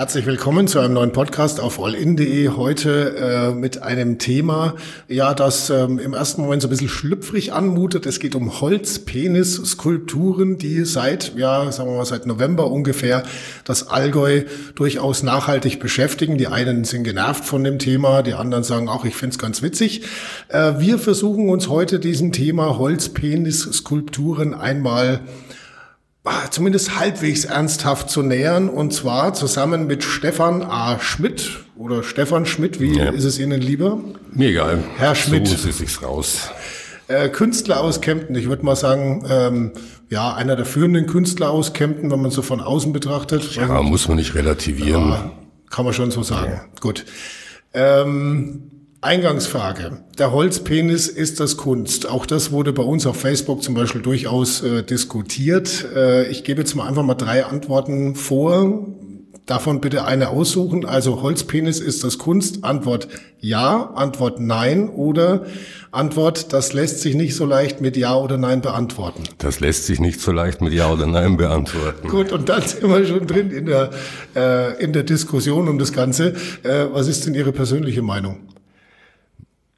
Herzlich willkommen zu einem neuen Podcast auf allin.de. Heute äh, mit einem Thema, ja, das ähm, im ersten Moment so ein bisschen schlüpfrig anmutet. Es geht um Holzpenis-Skulpturen, die seit, ja, sagen wir mal, seit November ungefähr das Allgäu durchaus nachhaltig beschäftigen. Die einen sind genervt von dem Thema, die anderen sagen auch, ich finde es ganz witzig. Äh, wir versuchen uns heute diesem Thema Holzpenis-Skulpturen einmal zumindest halbwegs ernsthaft zu nähern und zwar zusammen mit Stefan A. Schmidt oder Stefan Schmidt, wie ja. ist es Ihnen lieber? Mir egal. Herr Schmidt. So ist sich's raus. Äh, Künstler aus Kempten, ich würde mal sagen, ähm, ja, einer der führenden Künstler aus Kempten, wenn man so von außen betrachtet. Ja, muss man nicht relativieren. Ja, kann man schon so sagen. Ja. Gut. Ähm, Eingangsfrage. Der Holzpenis ist das Kunst. Auch das wurde bei uns auf Facebook zum Beispiel durchaus äh, diskutiert. Äh, ich gebe jetzt mal einfach mal drei Antworten vor. Davon bitte eine aussuchen. Also Holzpenis ist das Kunst. Antwort ja, Antwort nein oder Antwort, das lässt sich nicht so leicht mit Ja oder Nein beantworten. Das lässt sich nicht so leicht mit Ja oder Nein beantworten. Gut, und dann sind wir schon drin in der, äh, in der Diskussion um das Ganze. Äh, was ist denn Ihre persönliche Meinung?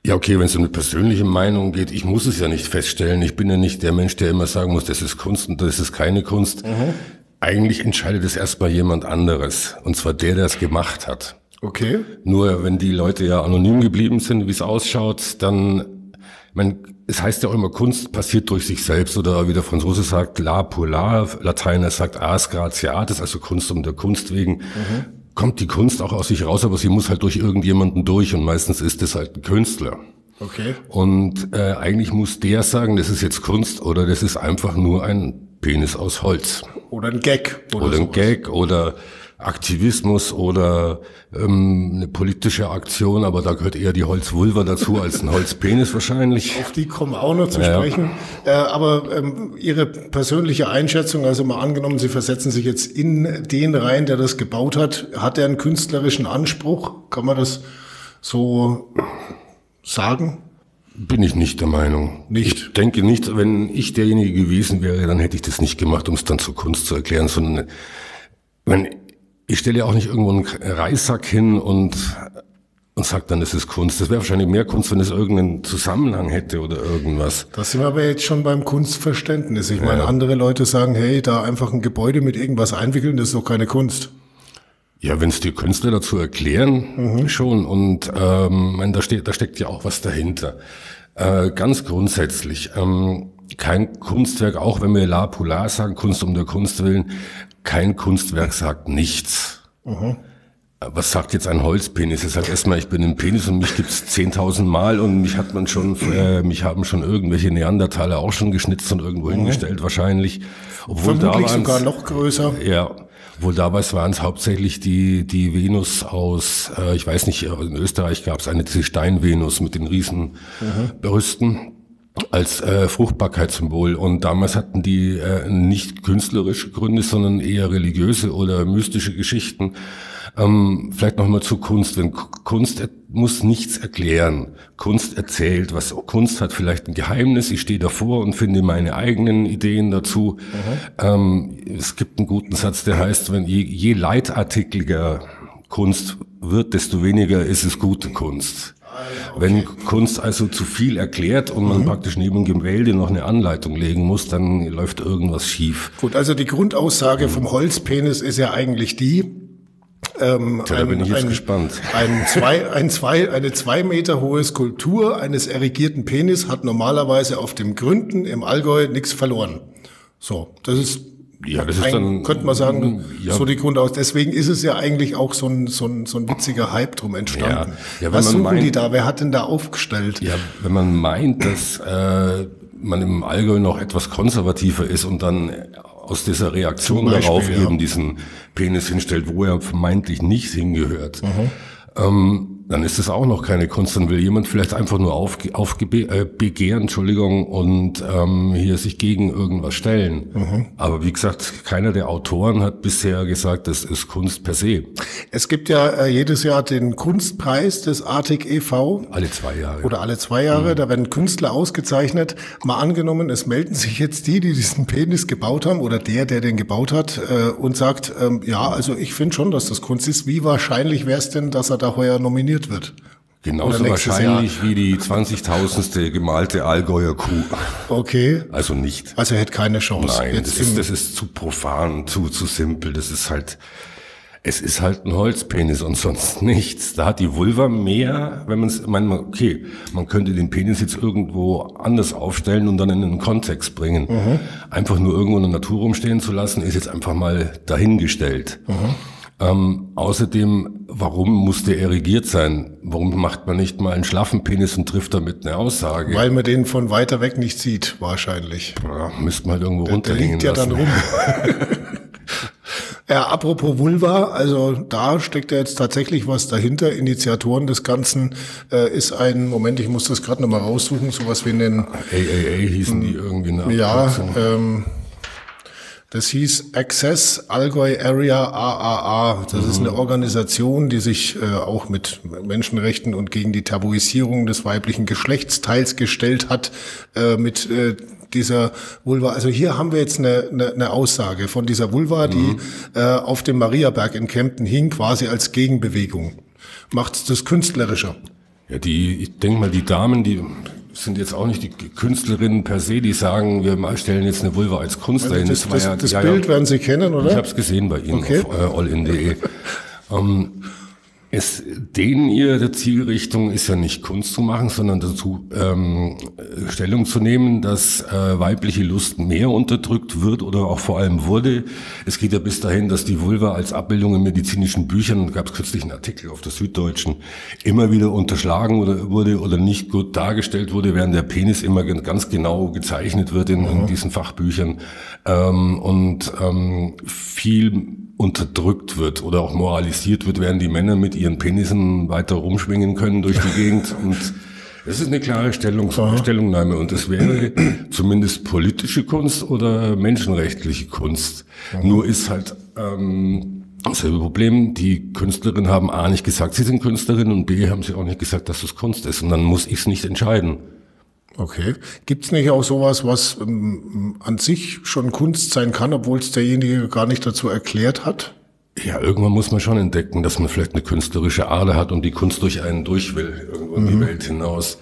Ja, okay, wenn es um eine persönliche Meinung geht, ich muss es ja nicht feststellen. Ich bin ja nicht der Mensch, der immer sagen muss, das ist Kunst und das ist keine Kunst. Mhm. Eigentlich entscheidet es erstmal jemand anderes. Und zwar der, der es gemacht hat. Okay. Nur wenn die Leute ja anonym geblieben sind, wie es ausschaut, dann, man, es heißt ja auch immer, Kunst passiert durch sich selbst oder wie der Franzose sagt, la pour la, Lateiner sagt ars gratiatis, also Kunst um der Kunst wegen. Mhm kommt die Kunst auch aus sich raus, aber sie muss halt durch irgendjemanden durch und meistens ist es halt ein Künstler. Okay. Und äh, eigentlich muss der sagen, das ist jetzt Kunst oder das ist einfach nur ein Penis aus Holz. Oder ein Gag. Oder, oder ein Gag oder Aktivismus oder ähm, eine politische Aktion, aber da gehört eher die Holzvulva dazu als ein Holzpenis wahrscheinlich. Auf die kommen auch noch zu ja. sprechen. Äh, aber ähm, Ihre persönliche Einschätzung, also mal angenommen, Sie versetzen sich jetzt in den rein, der das gebaut hat, hat er einen künstlerischen Anspruch? Kann man das so sagen? Bin ich nicht der Meinung. Nicht? Ich denke nicht, wenn ich derjenige gewesen wäre, dann hätte ich das nicht gemacht, um es dann zur Kunst zu erklären, sondern wenn ich stelle ja auch nicht irgendwo einen Reissack hin und und sagt dann, es ist Kunst. Das wäre wahrscheinlich mehr Kunst, wenn es irgendeinen Zusammenhang hätte oder irgendwas. Das sind wir aber jetzt schon beim Kunstverständnis. Ich ja. meine, andere Leute sagen, hey, da einfach ein Gebäude mit irgendwas einwickeln, das ist doch keine Kunst. Ja, wenn es die Künstler dazu erklären, mhm. schon. Und ähm, da, steht, da steckt ja auch was dahinter. Äh, ganz grundsätzlich, ähm, kein Kunstwerk, auch wenn wir La Polar sagen, Kunst um der Kunst willen, kein Kunstwerk sagt nichts. Mhm. Was sagt jetzt ein Holzpenis? Er sagt erstmal, ich bin ein Penis und mich gibt's zehntausend Mal und mich hat man schon, äh, mich haben schon irgendwelche Neandertaler auch schon geschnitzt und irgendwo mhm. hingestellt wahrscheinlich. Obwohl Vermutlich da sogar noch größer. Ja, wohl damals waren es hauptsächlich die die Venus aus, äh, ich weiß nicht, in Österreich gab es eine Steinvenus mit den riesen mhm. Brüsten als äh, Fruchtbarkeitssymbol. Und damals hatten die äh, nicht künstlerische Gründe, sondern eher religiöse oder mystische Geschichten. Ähm, vielleicht nochmal zu Kunst. Wenn Kunst muss nichts erklären. Kunst erzählt, was Kunst hat vielleicht ein Geheimnis. Ich stehe davor und finde meine eigenen Ideen dazu. Mhm. Ähm, es gibt einen guten Satz, der heißt, wenn je, je leitartikliger Kunst wird, desto weniger ist es gute Kunst. Wenn Kunst also zu viel erklärt und man mhm. praktisch neben dem Gemälde noch eine Anleitung legen muss, dann läuft irgendwas schief. Gut, also die Grundaussage vom Holzpenis ist ja eigentlich die, ähm, da ein, bin ich jetzt ein, gespannt. Ein zwei, ein zwei, eine zwei Meter hohe Skulptur eines erigierten Penis hat normalerweise auf dem Gründen im Allgäu nichts verloren. So, das ist ja, das ist dann, könnte man sagen, ja. so die Grund aus. Deswegen ist es ja eigentlich auch so ein, so ein, so ein witziger Hype drum entstanden. Ja, ja, Was suchen meint, die da? Wer hat denn da aufgestellt? Ja, wenn man meint, dass äh, man im Allgäu noch etwas konservativer ist und dann aus dieser Reaktion Beispiel, darauf eben diesen Penis hinstellt, wo er vermeintlich nicht hingehört. Mhm. Ähm, dann ist es auch noch keine Kunst. Dann will jemand vielleicht einfach nur aufge, aufge, äh, begehren, Entschuldigung, und ähm, hier sich gegen irgendwas stellen. Mhm. Aber wie gesagt, keiner der Autoren hat bisher gesagt, das ist Kunst per se. Es gibt ja äh, jedes Jahr den Kunstpreis des Artig e.V. Alle zwei Jahre. Oder alle zwei Jahre. Mhm. Da werden Künstler ausgezeichnet. Mal angenommen, es melden sich jetzt die, die diesen Penis gebaut haben oder der, der den gebaut hat äh, und sagt, ähm, ja, also ich finde schon, dass das Kunst ist. Wie wahrscheinlich wäre es denn, dass er da heuer nominiert wird? Genauso wahrscheinlich Jahr. wie die 20.000. gemalte Allgäuer Kuh. Okay. Also nicht. Also er hätte keine Chance. Nein, das ist, das ist zu profan, zu, zu simpel. Das ist halt, es ist halt ein Holzpenis und sonst nichts. Da hat die Vulva mehr, wenn man es, man, okay, man könnte den Penis jetzt irgendwo anders aufstellen und dann in einen Kontext bringen. Mhm. Einfach nur irgendwo in der Natur rumstehen zu lassen, ist jetzt einfach mal dahingestellt. Mhm. Ähm, außerdem, warum muss der erregiert sein? Warum macht man nicht mal einen schlaffen Penis und trifft damit eine Aussage? Weil man den von weiter weg nicht sieht, wahrscheinlich. Ja, müsste man halt irgendwo der, runterhängen der liegt ja lassen. dann rum. Ja, apropos Vulva, also da steckt ja jetzt tatsächlich was dahinter. Initiatoren des Ganzen äh, ist ein, Moment, ich muss das gerade nochmal raussuchen, sowas wie einen... AAA hießen die irgendwie nach. Ja, ähm, das hieß Access Allgäu Area AAA. Das mhm. ist eine Organisation, die sich äh, auch mit Menschenrechten und gegen die Tabuisierung des weiblichen Geschlechtsteils gestellt hat, äh, mit äh, dieser Vulva. Also hier haben wir jetzt eine, eine, eine Aussage von dieser Vulva, die mhm. äh, auf dem Mariaberg in Kempten hing, quasi als Gegenbewegung. Macht das künstlerischer? Ja, die, ich denke mal, die Damen, die sind jetzt auch nicht die Künstlerinnen per se, die sagen, wir stellen jetzt eine Vulva als Kunst also dahin. Das, das, ja, das ja, Bild werden Sie kennen, oder? Ich habe es gesehen bei Ihnen okay. auf äh, allin.de. ähm, es, denen ihre Zielrichtung ist ja nicht Kunst zu machen, sondern dazu ähm, Stellung zu nehmen, dass äh, weibliche Lust mehr unterdrückt wird oder auch vor allem wurde. Es geht ja bis dahin, dass die Vulva als Abbildung in medizinischen Büchern, gab es kürzlich einen Artikel auf der Süddeutschen, immer wieder unterschlagen oder wurde oder nicht gut dargestellt wurde, während der Penis immer ganz genau gezeichnet wird in, in diesen Fachbüchern ähm, und ähm, viel unterdrückt wird oder auch moralisiert wird, während die Männer mit ihren Penissen weiter rumschwingen können durch die Gegend. Und es ist eine klare Stellung, Stellungnahme und es wäre zumindest politische Kunst oder menschenrechtliche Kunst. Mhm. Nur ist halt ähm, dasselbe Problem, die Künstlerinnen haben A nicht gesagt, sie sind Künstlerin und B haben sie auch nicht gesagt, dass es Kunst ist. Und dann muss ich es nicht entscheiden. Okay. Gibt es nicht auch sowas, was ähm, an sich schon Kunst sein kann, obwohl es derjenige gar nicht dazu erklärt hat? Ja, irgendwann muss man schon entdecken, dass man vielleicht eine künstlerische Ader hat und die Kunst durch einen durch will, irgendwo in die mhm. Welt hinaus.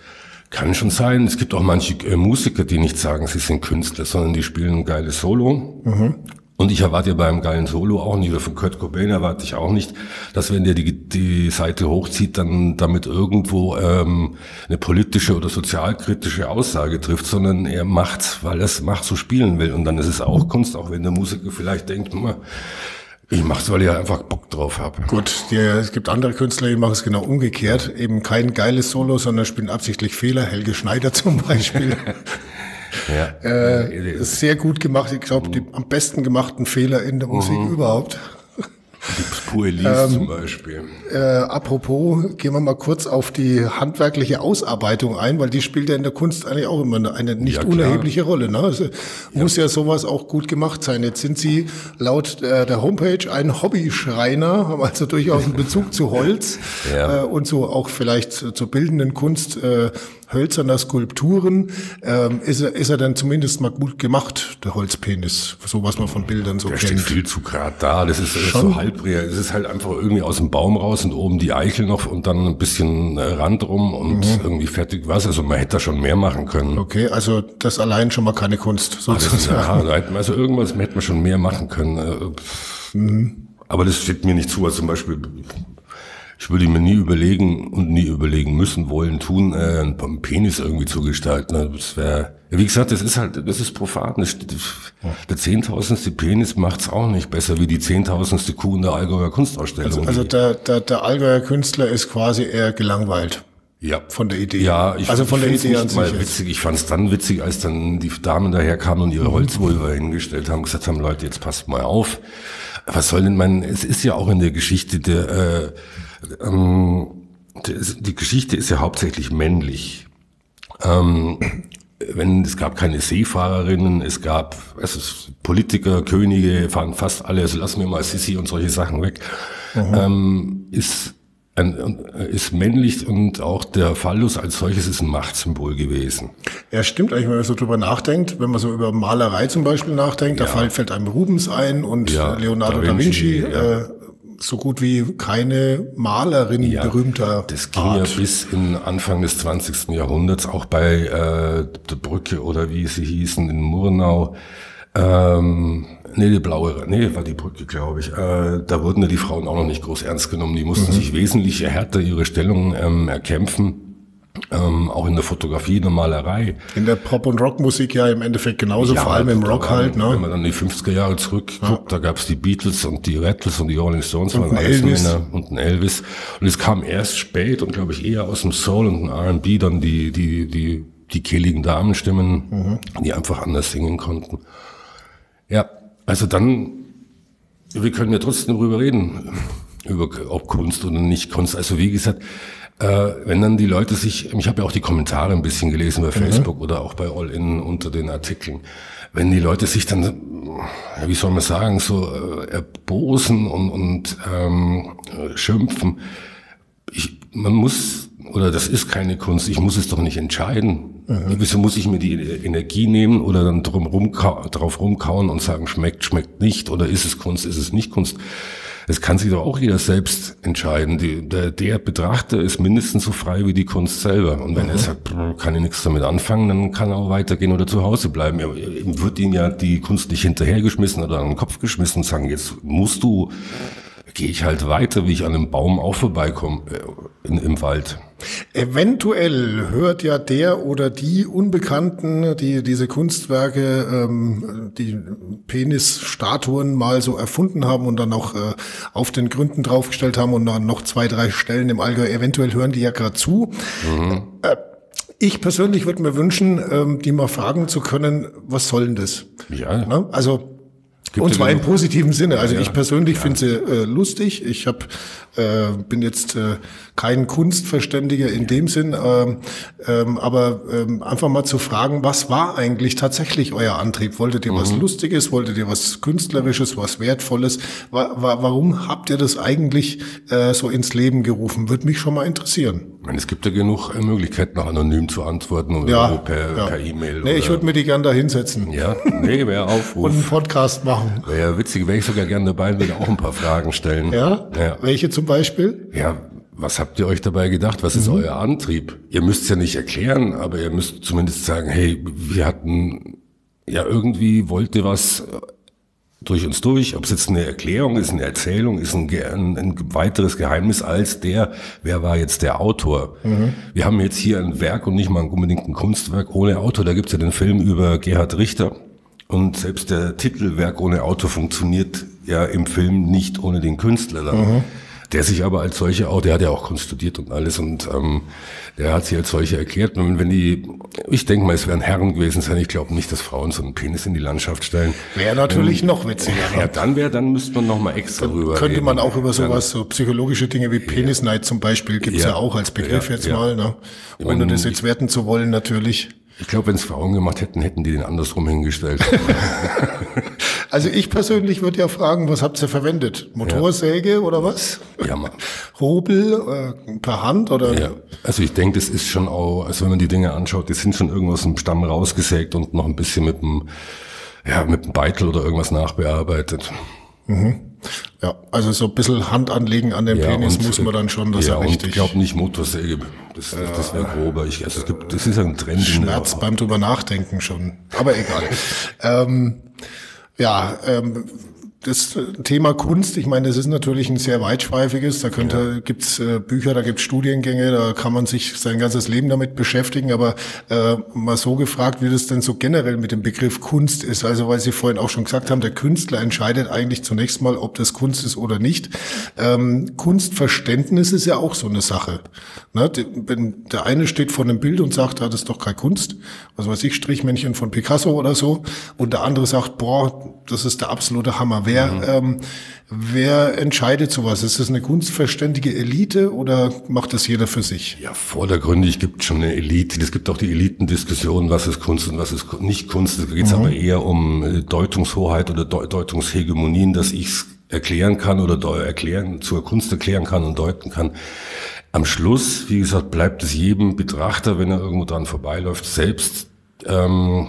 Kann schon sein. Es gibt auch manche äh, Musiker, die nicht sagen, sie sind Künstler, sondern die spielen ein geiles Solo. Mhm. Und ich erwarte beim geilen Solo auch nicht, oder von Kurt Cobain erwarte ich auch nicht, dass wenn der die, die Seite hochzieht, dann damit irgendwo ähm, eine politische oder sozialkritische Aussage trifft, sondern er macht's, weil er es macht, so spielen will. Und dann ist es auch Kunst, auch wenn der Musiker vielleicht denkt, ich mach's, weil ich einfach Bock drauf habe. Gut, die, es gibt andere Künstler, die machen es genau umgekehrt. Eben kein geiles Solo, sondern spielen absichtlich Fehler. Helge Schneider zum Beispiel. Ja. Äh, sehr gut gemacht. Ich glaube, die am besten gemachten Fehler in der Musik mhm. überhaupt. Die Puelis ähm, zum Beispiel. Äh, apropos, gehen wir mal kurz auf die handwerkliche Ausarbeitung ein, weil die spielt ja in der Kunst eigentlich auch immer eine, eine nicht ja, unerhebliche Rolle. Ne? Also ja. muss ja sowas auch gut gemacht sein. Jetzt sind Sie laut äh, der Homepage ein Hobbyschreiner, haben also durchaus einen Bezug zu Holz ja. äh, und so auch vielleicht zur bildenden Kunst. Äh, hölzerner Skulpturen. Ähm, ist, er, ist er dann zumindest mal gut gemacht, der Holzpenis, so was man von Bildern so der kennt. Der steht viel zu grad da, das ist, ist so halb, es ist halt einfach irgendwie aus dem Baum raus und oben die Eichel noch und dann ein bisschen äh, Rand rum und mhm. irgendwie fertig was. Also man hätte da schon mehr machen können. Okay, also das allein schon mal keine Kunst sozusagen. Also, also irgendwas hätte man schon mehr machen können. Äh, mhm. Aber das steht mir nicht zu, also zum Beispiel ich würde mir nie überlegen und nie überlegen müssen, wollen, tun, äh, einen Penis irgendwie zu gestalten. Also das wäre, wie gesagt, das ist halt, das ist profan. Das, der zehntausendste Penis macht's auch nicht besser wie die zehntausendste Kuh in der Allgäuer Kunstausstellung. Also, also der, der, der Allgäuer Künstler ist quasi eher gelangweilt. Ja. Von der Idee. Ja, ich, also von der Idee an sich mal witzig. Ich fand es dann witzig, als dann die Damen daher kamen und ihre mhm. Holzwulver hingestellt haben, gesagt haben, Leute, jetzt passt mal auf. Was soll denn man, es ist ja auch in der Geschichte der, äh, ähm, die Geschichte ist ja hauptsächlich männlich. Ähm, wenn es gab keine Seefahrerinnen, es gab also Politiker, Könige, fahren fast alle, also lassen wir mal Sissi und solche Sachen weg, mhm. ähm, ist ein, ist männlich und auch der Phallus als solches ist ein Machtsymbol gewesen. Ja, stimmt eigentlich, wenn man so drüber nachdenkt, wenn man so über Malerei zum Beispiel nachdenkt, ja. da fällt einem Rubens ein und ja, Leonardo da Vinci, da Vinci ja. So gut wie keine Malerin ja, berühmter Das ging Art. ja bis in Anfang des 20. Jahrhunderts, auch bei äh, der Brücke oder wie sie hießen in Murnau. Ähm, nee, die blaue, nee, war die Brücke, glaube ich. Äh, da wurden ja die Frauen auch noch nicht groß ernst genommen. Die mussten mhm. sich wesentlich härter ihre Stellung ähm, erkämpfen. Ähm, auch in der Fotografie, in der Malerei. In der Pop- und Rockmusik ja im Endeffekt genauso, ja, vor allem im Rock halt. Ne? Wenn man dann die 50er Jahre zurückguckt, ja. da gab's die Beatles und die Rattles und die Rolling Stones und waren. Männer und ein Elvis. Und es kam erst spät und glaube ich eher aus dem Soul und dem R&B dann die, die, die, die kehligen Damenstimmen, mhm. die einfach anders singen konnten. Ja, also dann, wir können ja trotzdem darüber reden, über ob Kunst oder nicht Kunst. Also wie gesagt, wenn dann die Leute sich, ich habe ja auch die Kommentare ein bisschen gelesen bei mhm. Facebook mhm. oder auch bei All In unter den Artikeln, wenn die Leute sich dann, wie soll man sagen, so äh, erbosen und, und ähm, schimpfen, ich, man muss, oder das ist keine Kunst, ich muss es doch nicht entscheiden. Mhm. Wieso muss ich mir die Energie nehmen oder dann drum rum, drauf rumkauen und sagen, schmeckt, schmeckt nicht, oder ist es Kunst, ist es nicht Kunst? Das kann sich doch auch jeder selbst entscheiden. Die, der, der Betrachter ist mindestens so frei wie die Kunst selber. Und wenn mhm. er sagt, kann ich nichts damit anfangen, dann kann er auch weitergehen oder zu Hause bleiben. Ihm wird ihm ja die Kunst nicht hinterhergeschmissen oder an den Kopf geschmissen und sagen, jetzt musst du gehe ich halt weiter, wie ich an einem Baum auch vorbeikomme äh, in, im Wald. Eventuell hört ja der oder die Unbekannten, die diese Kunstwerke, ähm, die Penisstatuen mal so erfunden haben und dann auch äh, auf den Gründen draufgestellt haben und dann noch zwei, drei Stellen im Allgäu, eventuell hören die ja gerade zu. Mhm. Äh, ich persönlich würde mir wünschen, ähm, die mal fragen zu können, was soll denn das? Ja. Na? Also und zwar im positiven Sinne. Also ja, ich persönlich ja. finde sie äh, lustig. Ich hab, äh, bin jetzt äh, kein Kunstverständiger in dem Sinn, ähm, ähm, aber ähm, einfach mal zu fragen, was war eigentlich tatsächlich euer Antrieb? Wolltet ihr mhm. was Lustiges? Wolltet ihr was Künstlerisches, was Wertvolles? Wa wa warum habt ihr das eigentlich äh, so ins Leben gerufen? Würde mich schon mal interessieren. Ich meine, es gibt ja genug äh, Möglichkeiten, noch anonym zu antworten oder ja, per ja. E-Mail. Nee, ich würde mir die gern da hinsetzen. Ja, nee, wäre Aufruf. Und einen Podcast machen. Wäre ja witzig, wäre ich sogar gerne dabei und würde auch ein paar Fragen stellen. Ja? ja? Welche zum Beispiel? Ja, was habt ihr euch dabei gedacht? Was ist mhm. euer Antrieb? Ihr müsst ja nicht erklären, aber ihr müsst zumindest sagen, hey, wir hatten, ja, irgendwie wollt ihr was durch uns durch, ob es jetzt eine Erklärung ist, eine Erzählung, ist ein, ein, ein weiteres Geheimnis als der, wer war jetzt der Autor. Mhm. Wir haben jetzt hier ein Werk und nicht mal unbedingt ein Kunstwerk ohne Autor. Da gibt's ja den Film über Gerhard Richter. Und selbst der Titel Werk ohne Autor funktioniert ja im Film nicht ohne den Künstler. Dann. Mhm der sich aber als solche auch, der hat ja auch Kunst studiert und alles und ähm, der hat sich als solche erklärt. Und wenn die, ich denke mal, es wären Herren gewesen sein, ich glaube nicht, dass Frauen so einen Penis in die Landschaft stellen. Wäre natürlich ähm, noch witziger. Ja, dann wäre, dann müsste man noch mal extra dann rüber Könnte reden. man auch über sowas, so psychologische Dinge wie Penisneid zum Beispiel, gibt's ja, ja auch als Begriff ja, jetzt ja. mal, ne? ohne meine, das jetzt werten zu wollen natürlich. Ich glaube, wenn es Frauen gemacht hätten, hätten die den andersrum hingestellt. also ich persönlich würde ja fragen, was habt ihr verwendet? Motorsäge ja. oder was? Ja, mal. Hobel äh, per Hand oder? Ja. Also ich denke, das ist schon auch, also wenn man die Dinge anschaut, die sind schon irgendwas im Stamm rausgesägt und noch ein bisschen mit dem, ja, mit dem Beitel oder irgendwas nachbearbeitet. Mhm. Ja, also so ein bisschen Hand anlegen an den ja, Penis und, muss man dann schon, dass ja, er richtig. ich glaube nicht Motorsäge. Das, ja, das wäre grober. Ich, also es gibt, das ist ein Trend. Schmerz beim drüber nachdenken schon. Aber egal. ähm, ja, ähm, das Thema Kunst, ich meine, das ist natürlich ein sehr weitschweifiges. Da könnte, ja. gibt's äh, Bücher, da gibt's Studiengänge, da kann man sich sein ganzes Leben damit beschäftigen. Aber äh, mal so gefragt, wie das denn so generell mit dem Begriff Kunst ist. Also, weil Sie vorhin auch schon gesagt haben, der Künstler entscheidet eigentlich zunächst mal, ob das Kunst ist oder nicht. Ähm, Kunstverständnis ist ja auch so eine Sache. Ne? Wenn der eine steht vor einem Bild und sagt, ah, das ist doch keine Kunst, was weiß ich, Strichmännchen von Picasso oder so, und der andere sagt, boah, das ist der absolute Hammer Wer, mhm. ähm, wer entscheidet sowas? Ist das eine kunstverständige Elite oder macht das jeder für sich? Ja, vordergründig gibt es schon eine Elite. Es gibt auch die Elitendiskussion, was ist Kunst und was ist nicht Kunst. Da geht es mhm. aber eher um äh, Deutungshoheit oder Deutungshegemonien, dass ich es erklären kann oder erklären, zur Kunst erklären kann und deuten kann. Am Schluss, wie gesagt, bleibt es jedem Betrachter, wenn er irgendwo dran vorbeiläuft, selbst ähm,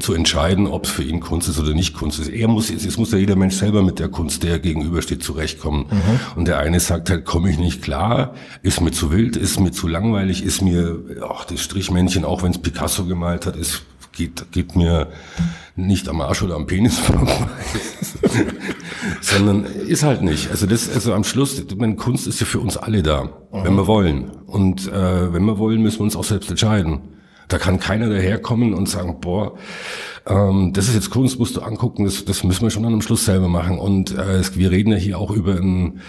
zu entscheiden, ob es für ihn Kunst ist oder nicht Kunst ist. Er muss, es muss ja jeder Mensch selber mit der Kunst, der gegenübersteht, zurechtkommen. Mhm. Und der eine sagt halt, komme ich nicht klar, ist mir zu wild, ist mir zu langweilig, ist mir, ach, das Strichmännchen, auch wenn es Picasso gemalt hat, ist, geht, geht mir nicht am Arsch oder am Penis vorbei. Sondern ist halt nicht. Also das, also am Schluss, meine Kunst ist ja für uns alle da, mhm. wenn wir wollen. Und äh, wenn wir wollen, müssen wir uns auch selbst entscheiden. Da kann keiner daherkommen und sagen, boah, ähm, das ist jetzt Kunst, musst du angucken, das, das müssen wir schon dann am Schluss selber machen. Und äh, wir reden ja hier auch über einen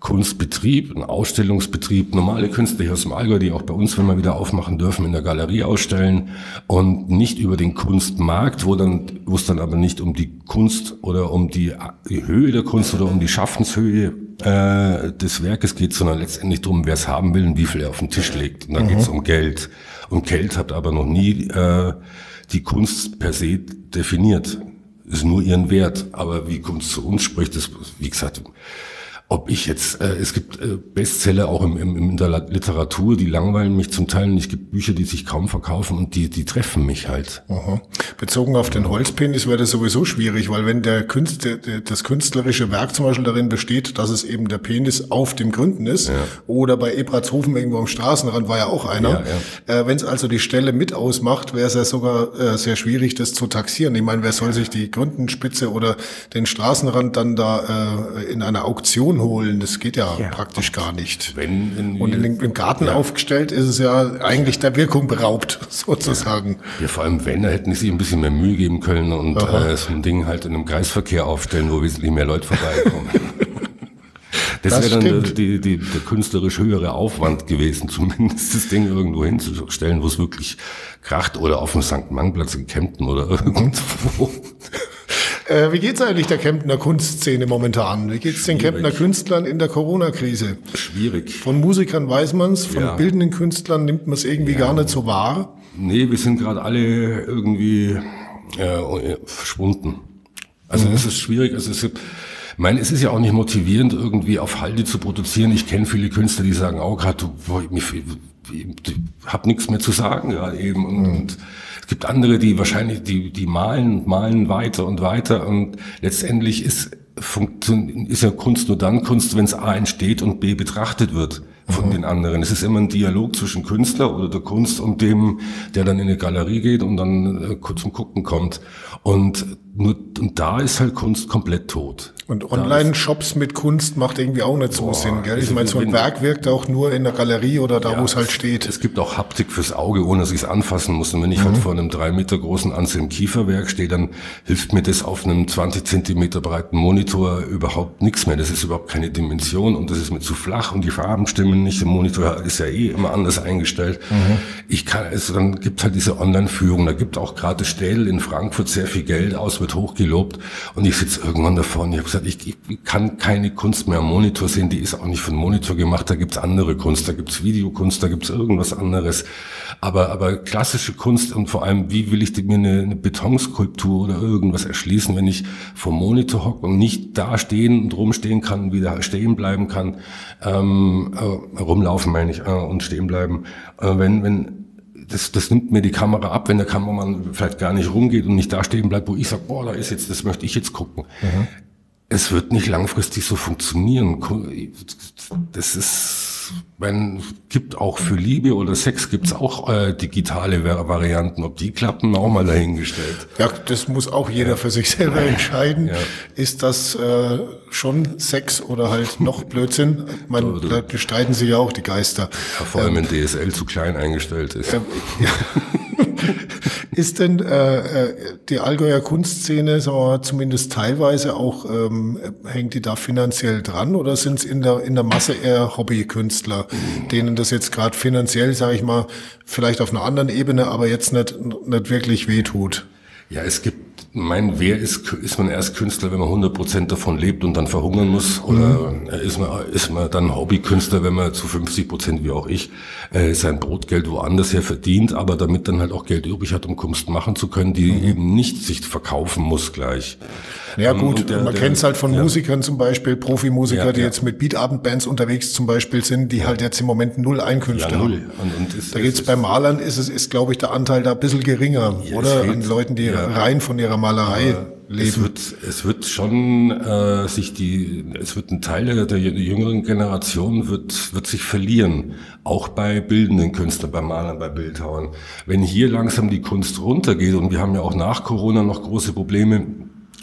Kunstbetrieb, einen Ausstellungsbetrieb, normale Künstler hier aus dem Allgäu, die auch bei uns, wenn wir wieder aufmachen dürfen, in der Galerie ausstellen und nicht über den Kunstmarkt, wo dann, wo es dann aber nicht um die Kunst oder um die, die Höhe der Kunst oder um die Schaffenshöhe äh, des Werkes geht, sondern letztendlich darum, wer es haben will und wie viel er auf den Tisch legt. Und dann mhm. geht es um Geld. Und Geld hat aber noch nie äh, die Kunst per se definiert. Ist nur ihren Wert. Aber wie Kunst zu uns spricht, ist, wie gesagt, ob ich jetzt, äh, es gibt äh, Bestseller auch im, im, in der Literatur, die langweilen mich zum Teil und es gibt Bücher, die sich kaum verkaufen und die, die treffen mich halt. Aha. Bezogen auf den Holzpenis wäre das sowieso schwierig, weil wenn der Künstler, das künstlerische Werk zum Beispiel darin besteht, dass es eben der Penis auf dem Gründen ist, ja. oder bei Ebratshofen irgendwo am Straßenrand war ja auch einer. Ja, ja. Äh, wenn es also die Stelle mit ausmacht, wäre es ja sogar äh, sehr schwierig, das zu taxieren. Ich meine, wer soll sich die Gründenspitze oder den Straßenrand dann da äh, in einer Auktion holen. Das geht ja, ja. praktisch gar nicht. Wenn in, und in, im Garten ja. aufgestellt ist es ja eigentlich der Wirkung beraubt, sozusagen. Ja, ja vor allem wenn, da hätten sie sich ein bisschen mehr Mühe geben können und äh, so ein Ding halt in einem Kreisverkehr aufstellen, wo wesentlich mehr Leute vorbeikommen. Das, das wäre dann der, die, die, der künstlerisch höhere Aufwand gewesen, zumindest das Ding irgendwo hinzustellen, wo es wirklich kracht oder auf dem St. Mangplatz in Kempten oder irgendwo. Äh, wie geht's eigentlich der Kemptner Kunstszene momentan? Wie geht's den Kemptner Künstlern in der Corona-Krise? Schwierig. Von Musikern weiß man's, von ja. bildenden Künstlern nimmt man es irgendwie ja. gar nicht so wahr. Nee, wir sind gerade alle irgendwie äh, verschwunden. Also mhm. es ist schwierig. Also es gibt, ich meine, es ist ja auch nicht motivierend, irgendwie auf Halde zu produzieren. Ich kenne viele Künstler, die sagen auch gerade, ich, ich, ich habe nichts mehr zu sagen gerade eben. Und, mhm. und gibt andere, die wahrscheinlich, die, die malen, malen weiter und weiter und letztendlich ist, ist ja Kunst nur dann Kunst, wenn es A entsteht und B betrachtet wird von mhm. den anderen. Es ist immer ein Dialog zwischen Künstler oder der Kunst und dem, der dann in eine Galerie geht und dann äh, zum Gucken kommt. Und nur und da ist halt Kunst komplett tot. Und Online-Shops mit Kunst macht irgendwie auch nicht so boah, Sinn, gell? Ich also meine, so ein Werk wirkt auch nur in der Galerie oder da, ja, wo es halt steht. Es gibt auch Haptik fürs Auge, ohne dass ich es anfassen muss. Und wenn ich halt mhm. halt vor einem drei Meter großen Anselm Kieferwerk stehe, dann hilft mir das auf einem 20 Zentimeter breiten Monitor überhaupt nichts mehr. Das ist überhaupt keine Dimension und das ist mir zu flach und die Farben stimmen nicht. Der Monitor ist ja eh immer anders eingestellt. Mhm. Ich kann, also dann gibt halt diese Online-Führung. Da gibt auch gerade Städel in Frankfurt sehr viel Geld aus, wird hochgelobt. Und ich sitze irgendwann davor und ich habe gesagt, ich, ich kann keine Kunst mehr am Monitor sehen, die ist auch nicht den Monitor gemacht, da gibt's andere Kunst, da gibt's Videokunst, da gibt's irgendwas anderes. Aber, aber klassische Kunst und vor allem, wie will ich mir eine, eine Betonskulptur oder irgendwas erschließen, wenn ich vom Monitor hocke und nicht da stehen und rumstehen kann, wieder stehen bleiben kann, ähm, äh, rumlaufen meine ich, äh, und stehen bleiben. Äh, wenn, wenn das, das nimmt mir die Kamera ab, wenn der Kameramann vielleicht gar nicht rumgeht und nicht da stehen bleibt, wo ich sage, boah, da ist jetzt, das möchte ich jetzt gucken. Mhm. Es wird nicht langfristig so funktionieren. Das ist man gibt auch für Liebe oder Sex gibt's auch äh, digitale Varianten. Ob die klappen, auch mal dahingestellt. Ja, das muss auch jeder ja. für sich selber entscheiden. Ja. Ist das äh, schon Sex oder halt noch Blödsinn? Man, da bestreiten sich ja auch die Geister. Ja, vor allem, ähm, wenn DSL zu klein eingestellt ist. Ähm, ja. Ist denn äh, äh, die Allgäuer Kunstszene, mal, zumindest teilweise auch, ähm, hängt die da finanziell dran oder sind es in der, in der Masse eher Hobbykünstler, denen das jetzt gerade finanziell, sage ich mal, vielleicht auf einer anderen Ebene, aber jetzt nicht, nicht wirklich wehtut? Ja, es gibt mein, wer ist, ist man erst Künstler, wenn man 100% davon lebt und dann verhungern muss? Oder mhm. ist, man, ist man dann Hobbykünstler, wenn man zu 50% wie auch ich äh, sein Brotgeld woanders her verdient, aber damit dann halt auch Geld übrig hat, um Kunst machen zu können, die mhm. eben nicht sich verkaufen muss gleich. Ja ähm, gut, der, man kennt es halt von ja. Musikern zum Beispiel, Profimusiker, ja, die ja. jetzt mit Beatabendbands unterwegs zum Beispiel sind, die halt jetzt im Moment null Einkünfte null. haben. Und, und ist, da geht's bei Malern, ist es, ist glaube ich der Anteil da ein bisschen geringer, oder? An Leuten, die rein von ihrer Malerei leben. Es wird, es wird schon äh, sich die, es wird ein Teil der, der jüngeren Generation wird, wird sich verlieren. Auch bei bildenden Künstlern, bei Malern, bei Bildhauern. Wenn hier langsam die Kunst runtergeht und wir haben ja auch nach Corona noch große Probleme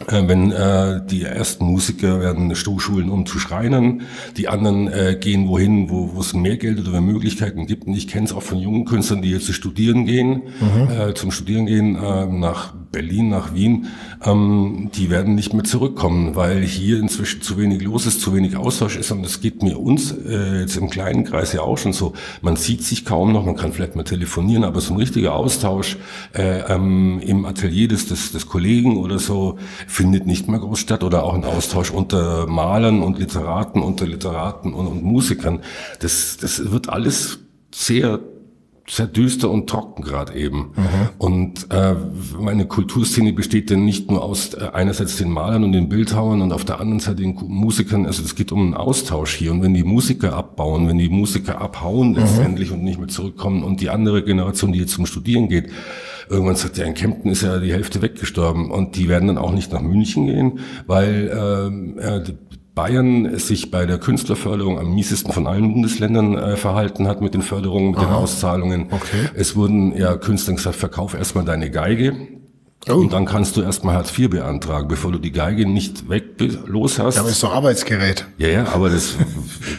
äh, wenn äh, die ersten Musiker werden Schulen um zu Schreinern, die anderen äh, gehen wohin, wo, es mehr Geld oder mehr Möglichkeiten gibt. Und ich kenne es auch von jungen Künstlern, die jetzt zu studieren gehen, mhm. äh, zum Studieren gehen äh, nach Berlin, nach Wien. Ähm, die werden nicht mehr zurückkommen, weil hier inzwischen zu wenig los ist, zu wenig Austausch ist. Und das geht mir uns äh, jetzt im kleinen Kreis ja auch schon so. Man sieht sich kaum noch, man kann vielleicht mal telefonieren, aber so ein richtiger Austausch äh, ähm, im Atelier des, des, des Kollegen oder so findet nicht mehr groß statt oder auch ein Austausch unter Malern und Literaten, unter Literaten und, und Musikern. Das, das wird alles sehr sehr düster und trocken gerade eben. Mhm. Und äh, meine Kulturszene besteht dann nicht nur aus äh, einerseits den Malern und den Bildhauern und auf der anderen Seite den Musikern. Also es geht um einen Austausch hier. Und wenn die Musiker abbauen, wenn die Musiker abhauen mhm. letztendlich und nicht mehr zurückkommen und die andere Generation, die jetzt zum Studieren geht, Irgendwann sagt er, in Kempten ist ja die Hälfte weggestorben und die werden dann auch nicht nach München gehen, weil ähm, äh, Bayern sich bei der Künstlerförderung am miesesten von allen Bundesländern äh, verhalten hat mit den Förderungen, mit Aha. den Auszahlungen. Okay. Es wurden ja Künstlern gesagt, verkauf erstmal deine Geige. Oh. Und dann kannst du erstmal Hartz IV beantragen, bevor du die Geige nicht weg los hast. Ja, aber ist doch Arbeitsgerät. Ja, ja, aber das,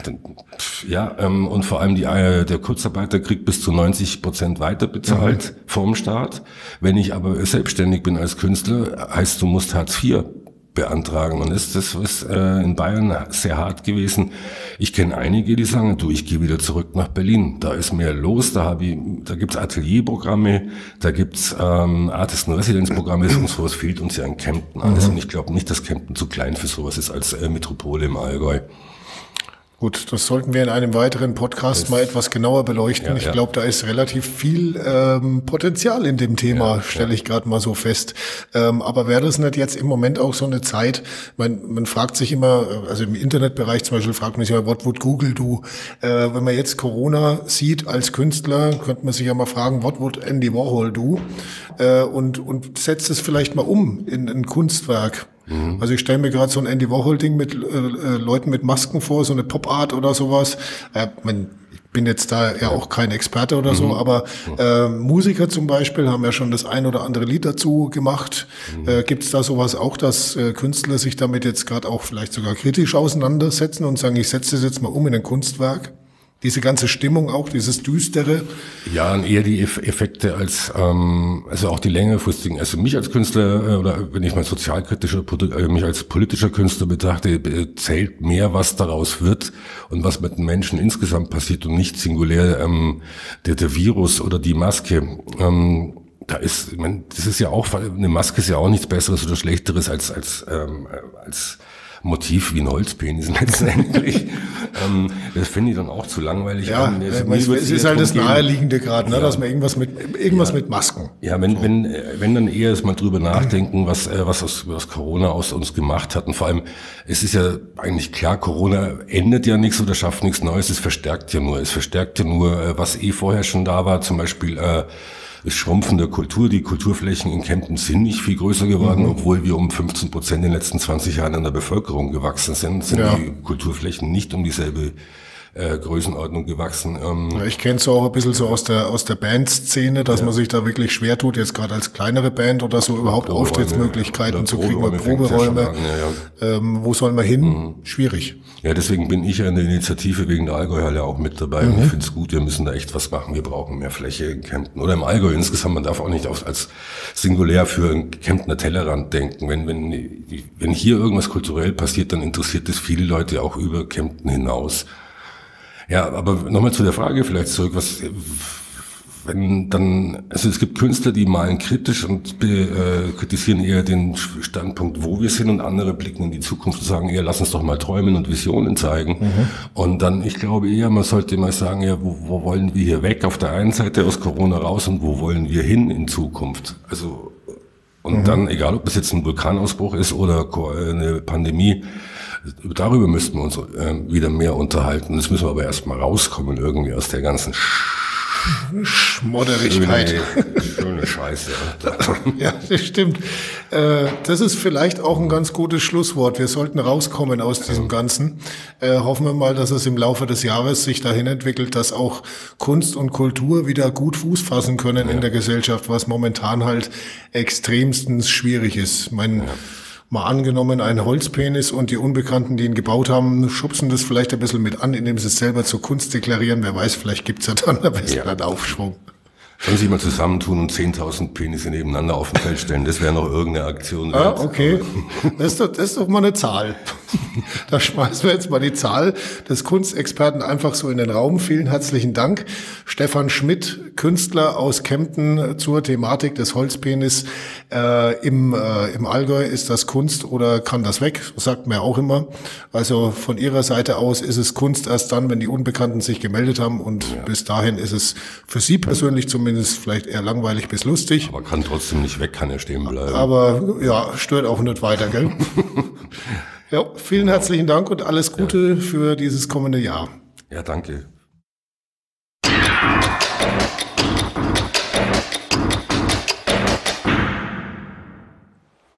ja, ähm, und vor allem die, äh, der Kurzarbeiter kriegt bis zu 90 Prozent weiter bezahlt mhm. vom Staat. Wenn ich aber selbstständig bin als Künstler, heißt du musst Hartz IV beantragen. Und ist das ist äh, in Bayern sehr hart gewesen. Ich kenne einige, die sagen, du, ich gehe wieder zurück nach Berlin. Da ist mehr los, da habe ich, da gibt's Atelierprogramme, da gibt's ähm, Artisten-Residenzprogramme, und sowas fehlt uns ja in Kempten alles. Mhm. Und ich glaube nicht, dass Kempten zu klein für sowas ist als äh, Metropole im Allgäu. Gut, das sollten wir in einem weiteren Podcast das, mal etwas genauer beleuchten. Ja, ich glaube, da ist relativ viel ähm, Potenzial in dem Thema, ja, stelle ich gerade mal so fest. Ähm, aber wäre das nicht jetzt im Moment auch so eine Zeit, man, man fragt sich immer, also im Internetbereich zum Beispiel fragt man sich ja, what would Google do? Äh, wenn man jetzt Corona sieht als Künstler, könnte man sich ja mal fragen, what would Andy Warhol do? Äh, und, und setzt es vielleicht mal um in ein Kunstwerk. Mhm. Also ich stelle mir gerade so ein Andy Warhol-Ding mit äh, äh, Leuten mit Masken vor, so eine Pop-Art oder sowas. Äh, man, ich bin jetzt da ja auch kein Experte oder mhm. so, aber äh, Musiker zum Beispiel haben ja schon das ein oder andere Lied dazu gemacht. Mhm. Äh, Gibt es da sowas auch, dass äh, Künstler sich damit jetzt gerade auch vielleicht sogar kritisch auseinandersetzen und sagen, ich setze das jetzt mal um in ein Kunstwerk? Diese ganze Stimmung auch, dieses Düstere? Ja, eher die Effekte als, ähm, also auch die längerfristigen. Also mich als Künstler, äh, oder wenn ich mal sozialkritischer, äh, mich als politischer Künstler betrachte, äh, zählt mehr, was daraus wird und was mit den Menschen insgesamt passiert und nicht singulär ähm, der, der Virus oder die Maske. Ähm, da ist, ich meine, das ist ja auch, eine Maske ist ja auch nichts Besseres oder Schlechteres als, als, ähm, als Motiv wie ein Holzpenis letztendlich. ähm, das finde ich dann auch zu langweilig. Ja, an. Es, es ist halt das naheliegende gerade, ne, ja. dass man irgendwas mit irgendwas ja. mit Masken. Ja, wenn so. wenn äh, wenn dann eher mal drüber nachdenken, was äh, was aus, was Corona aus uns gemacht hat und vor allem es ist ja eigentlich klar, Corona ändert ja nichts oder schafft nichts Neues, es verstärkt ja nur, es verstärkt ja nur, äh, was eh vorher schon da war, zum Beispiel äh, das Schrumpfen der Kultur. Die Kulturflächen in Kempten sind nicht viel größer geworden, mhm. obwohl wir um 15 Prozent in den letzten 20 Jahren an der Bevölkerung gewachsen sind, sind ja. die Kulturflächen nicht um dieselbe äh, Größenordnung gewachsen. Ähm, ich kenne es auch ein bisschen so aus der aus der Bandszene, dass ja. man sich da wirklich schwer tut, jetzt gerade als kleinere Band oder so überhaupt Auftrittsmöglichkeiten zu kriegen, Proberäume. An, ja, ja. Ähm, wo soll man hin? Mhm. Schwierig. Ja, deswegen bin ich ja in der Initiative wegen der Allgäuhalle auch mit dabei. Mhm. Und ich finde es gut, wir müssen da echt was machen. Wir brauchen mehr Fläche in Kempten. Oder im Allgäu insgesamt, man darf auch nicht auf, als singulär für einen Kemptner Tellerrand denken. Wenn, wenn, wenn hier irgendwas kulturell passiert, dann interessiert es viele Leute auch über Kempten hinaus. Ja, aber nochmal zu der Frage vielleicht zurück, was, wenn dann, also es gibt Künstler, die malen kritisch und äh, kritisieren eher den Standpunkt, wo wir sind und andere blicken in die Zukunft und sagen eher, lass uns doch mal träumen und Visionen zeigen. Mhm. Und dann, ich glaube eher, man sollte mal sagen, ja, wo, wo wollen wir hier weg auf der einen Seite aus Corona raus und wo wollen wir hin in Zukunft? Also, und mhm. dann, egal ob das jetzt ein Vulkanausbruch ist oder eine Pandemie, darüber müssten wir uns äh, wieder mehr unterhalten. Das müssen wir aber erstmal rauskommen irgendwie aus der ganzen Sch Schmodderigkeit. Schöne, schöne Scheiße. ja, das stimmt. Äh, das ist vielleicht auch ein ganz gutes Schlusswort. Wir sollten rauskommen aus diesem Ganzen. Äh, hoffen wir mal, dass es im Laufe des Jahres sich dahin entwickelt, dass auch Kunst und Kultur wieder gut Fuß fassen können ja. in der Gesellschaft, was momentan halt extremstens schwierig ist. Mein, ja mal angenommen, ein Holzpenis und die Unbekannten, die ihn gebaut haben, schubsen das vielleicht ein bisschen mit an, indem sie es selber zur Kunst deklarieren. Wer weiß, vielleicht gibt's ja dann einen besseren ja. Aufschwung. Sollen sich mal zusammentun und 10.000 Penisse nebeneinander auf dem Feld stellen. Das wäre noch irgendeine Aktion. Ah, okay. Das ist, doch, das ist doch mal eine Zahl. Da schmeißen wir jetzt mal die Zahl des Kunstexperten einfach so in den Raum. Vielen herzlichen Dank. Stefan Schmidt, Künstler aus Kempten zur Thematik des Holzpenis. Äh, im, äh, Im Allgäu ist das Kunst oder kann das weg, sagt man ja auch immer. Also von Ihrer Seite aus ist es Kunst erst dann, wenn die Unbekannten sich gemeldet haben und ja. bis dahin ist es für Sie persönlich zumindest zumindest vielleicht eher langweilig bis lustig. Aber kann trotzdem nicht weg, kann er stehen bleiben. Aber ja, stört auch nicht weiter, gell? ja, vielen genau. herzlichen Dank und alles Gute ja. für dieses kommende Jahr. Ja, danke.